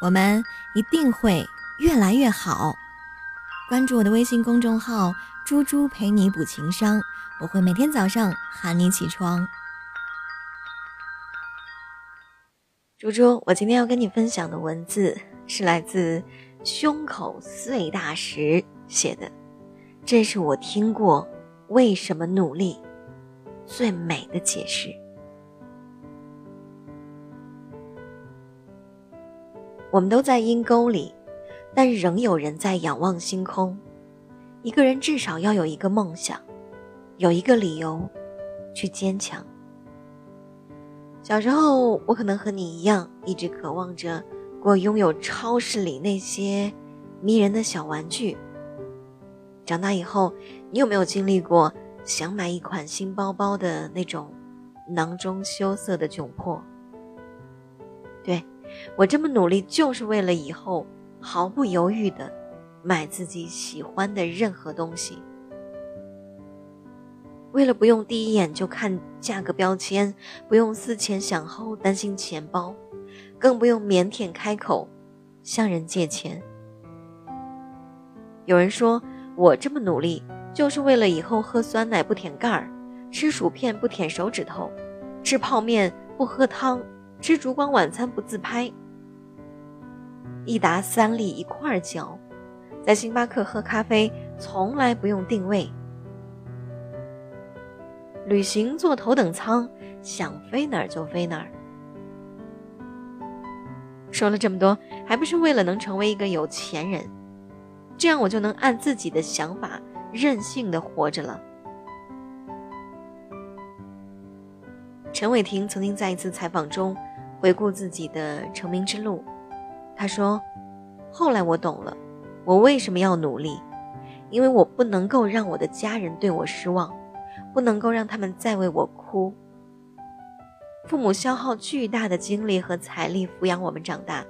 我们一定会越来越好。关注我的微信公众号“猪猪陪你补情商”，我会每天早上喊你起床。猪猪，我今天要跟你分享的文字是来自胸口碎大石写的，这是我听过为什么努力最美的解释。我们都在阴沟里，但仍有人在仰望星空。一个人至少要有一个梦想，有一个理由去坚强。小时候，我可能和你一样，一直渴望着过拥有超市里那些迷人的小玩具。长大以后，你有没有经历过想买一款新包包的那种囊中羞涩的窘迫？对我这么努力，就是为了以后毫不犹豫的买自己喜欢的任何东西。为了不用第一眼就看价格标签，不用思前想后担心钱包，更不用腼腆开口向人借钱。有人说我这么努力，就是为了以后喝酸奶不舔盖儿，吃薯片不舔手指头，吃泡面不喝汤，吃烛光晚餐不自拍，一打三粒一块儿嚼，在星巴克喝咖啡从来不用定位。旅行坐头等舱，想飞哪儿就飞哪儿。说了这么多，还不是为了能成为一个有钱人，这样我就能按自己的想法任性的活着了。陈伟霆曾经在一次采访中回顾自己的成名之路，他说：“后来我懂了，我为什么要努力，因为我不能够让我的家人对我失望。”不能够让他们再为我哭。父母消耗巨大的精力和财力抚养我们长大，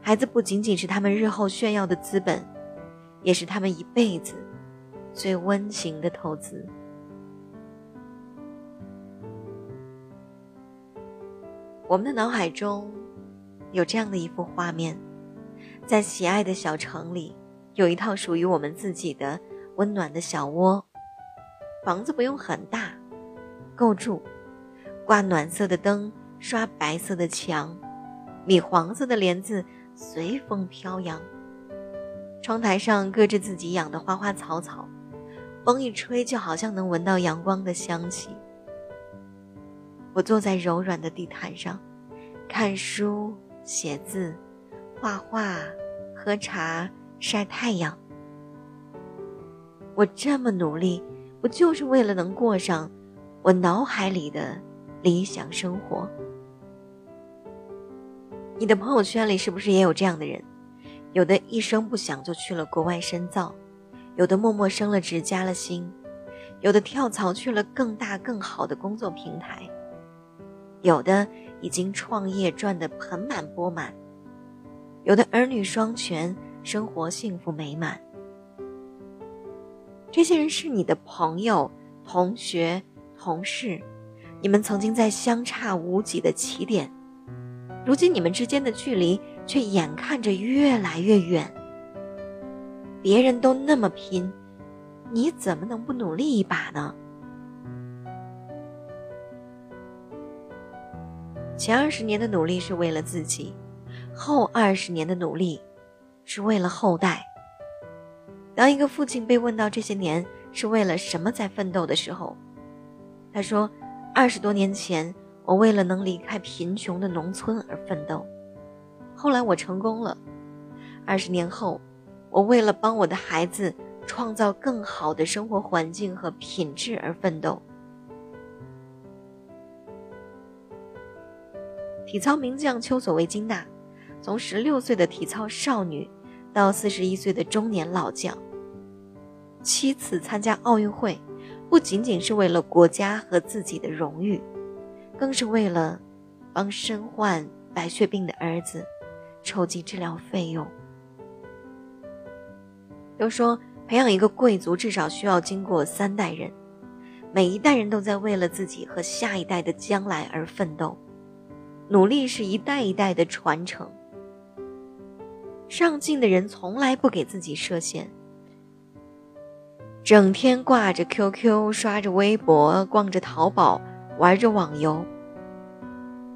孩子不仅仅是他们日后炫耀的资本，也是他们一辈子最温情的投资。我们的脑海中有这样的一幅画面：在喜爱的小城里，有一套属于我们自己的温暖的小窝。房子不用很大，够住，挂暖色的灯，刷白色的墙，米黄色的帘子随风飘扬。窗台上搁着自己养的花花草草，风一吹就好像能闻到阳光的香气。我坐在柔软的地毯上，看书、写字、画画、喝茶、晒太阳。我这么努力。不就是为了能过上我脑海里的理想生活？你的朋友圈里是不是也有这样的人？有的一声不响就去了国外深造，有的默默升了职加了薪，有的跳槽去了更大更好的工作平台，有的已经创业赚得盆满钵满，有的儿女双全，生活幸福美满。这些人是你的朋友、同学、同事，你们曾经在相差无几的起点，如今你们之间的距离却眼看着越来越远。别人都那么拼，你怎么能不努力一把呢？前二十年的努力是为了自己，后二十年的努力是为了后代。当一个父亲被问到这些年是为了什么在奋斗的时候，他说：“二十多年前，我为了能离开贫穷的农村而奋斗；后来我成功了。二十年后，我为了帮我的孩子创造更好的生活环境和品质而奋斗。”体操名将丘索维金娜，从十六岁的体操少女，到四十一岁的中年老将。七次参加奥运会，不仅仅是为了国家和自己的荣誉，更是为了帮身患白血病的儿子筹集治疗费用。都说培养一个贵族至少需要经过三代人，每一代人都在为了自己和下一代的将来而奋斗，努力是一代一代的传承。上进的人从来不给自己设限，整天挂着 QQ，刷着微博，逛着淘宝，玩着网游，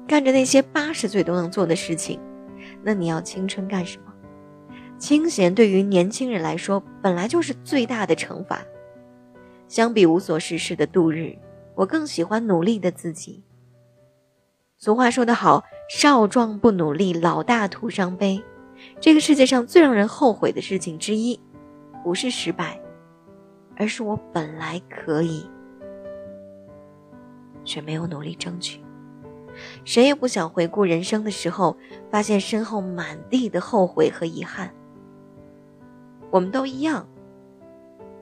干着那些八十岁都能做的事情，那你要青春干什么？清闲对于年轻人来说本来就是最大的惩罚。相比无所事事的度日，我更喜欢努力的自己。俗话说得好，少壮不努力，老大徒伤悲。这个世界上最让人后悔的事情之一，不是失败，而是我本来可以，却没有努力争取。谁也不想回顾人生的时候，发现身后满地的后悔和遗憾。我们都一样，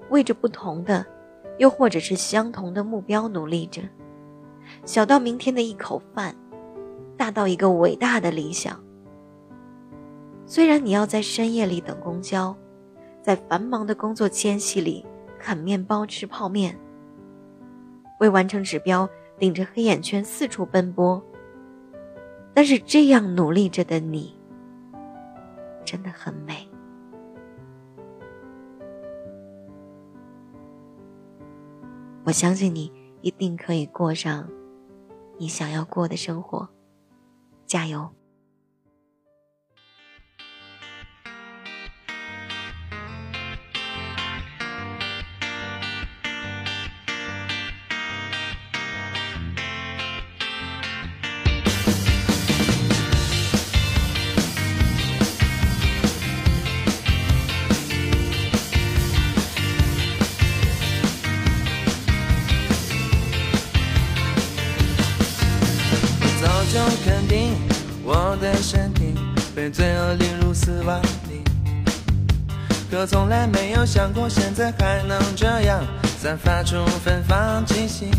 为着不同的，又或者是相同的目标努力着，小到明天的一口饭，大到一个伟大的理想。虽然你要在深夜里等公交，在繁忙的工作间隙里啃面包吃泡面，为完成指标顶着黑眼圈四处奔波，但是这样努力着的你，真的很美。我相信你一定可以过上你想要过的生活，加油！就肯定我的身体被罪恶淋入死亡里，可从来没有想过现在还能这样散发出芬芳气息。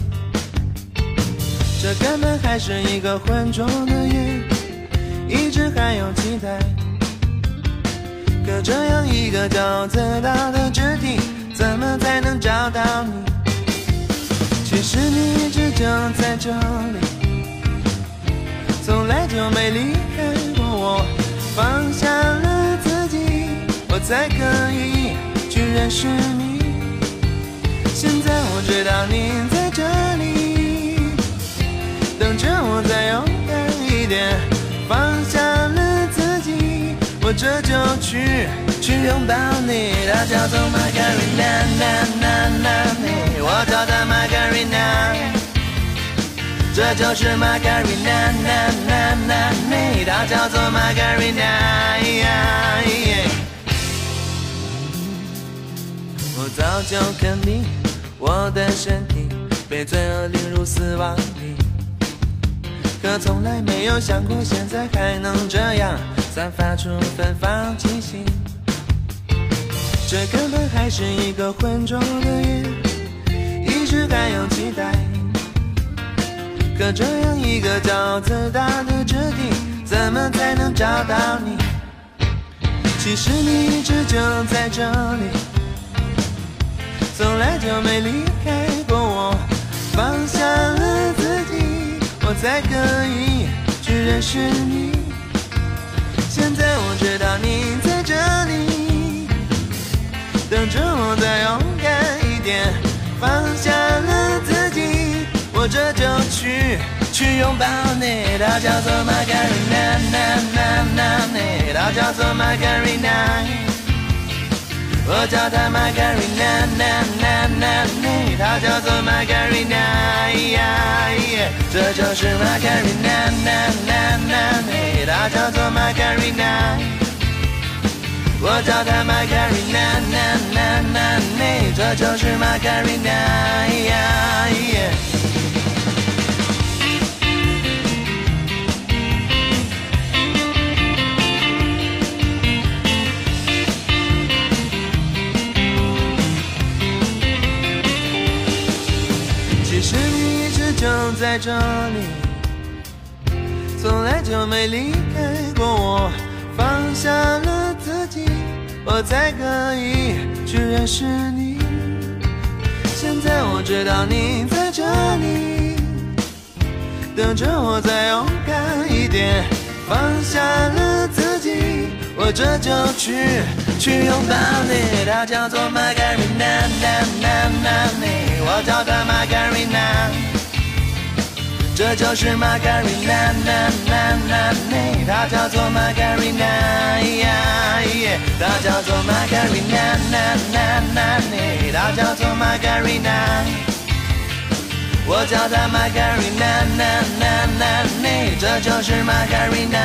这根本还是一个浑浊的夜，一直还有期待。可这样一个骄自大的肢体，怎么才能找到你？其实你一直就在这里。就没离开过我，放下了自己，我才可以去认识你。现在我知道你在这里，等着我再勇敢一点。放下了自己，我这就去去拥抱你。她叫做 Margarina，我叫她 Margarina。这就是 Margarina，它叫做 Margarina。我早就肯定，我的身体被罪恶淋入死亡里，可从来没有想过现在还能这样散发出芬芳气息。这根本还是一个浑浊的夜，一直还有期待。可这样一个骄傲自大的肢体，怎么才能找到你？其实你一直就在这里，从来就没离开过我。放下了自己，我才可以去认识你。现在我知道你在这里，等着我再勇敢一点。放下了自己。我这就去去拥抱你，它叫做 Margarina，它叫做 Margarina，我叫它 Margarina，它叫做 m a g a r i n a 这就是 Margarina，它叫做 m a g a r i n a 我叫它 Margarina，这就是 Margarina。就在这里，从来就没离开过我。放下了自己，我才可以去认识你。现在我知道你在这里，等着我再勇敢一点。放下了自己，我这就去去拥抱你，它叫做 Margarina，我叫它 Margarina，这就是 Margarina，它叫做 Margarina，它叫做 Margarina，它叫做玛格丽娜我叫它 Margarina，这就是 Margarina。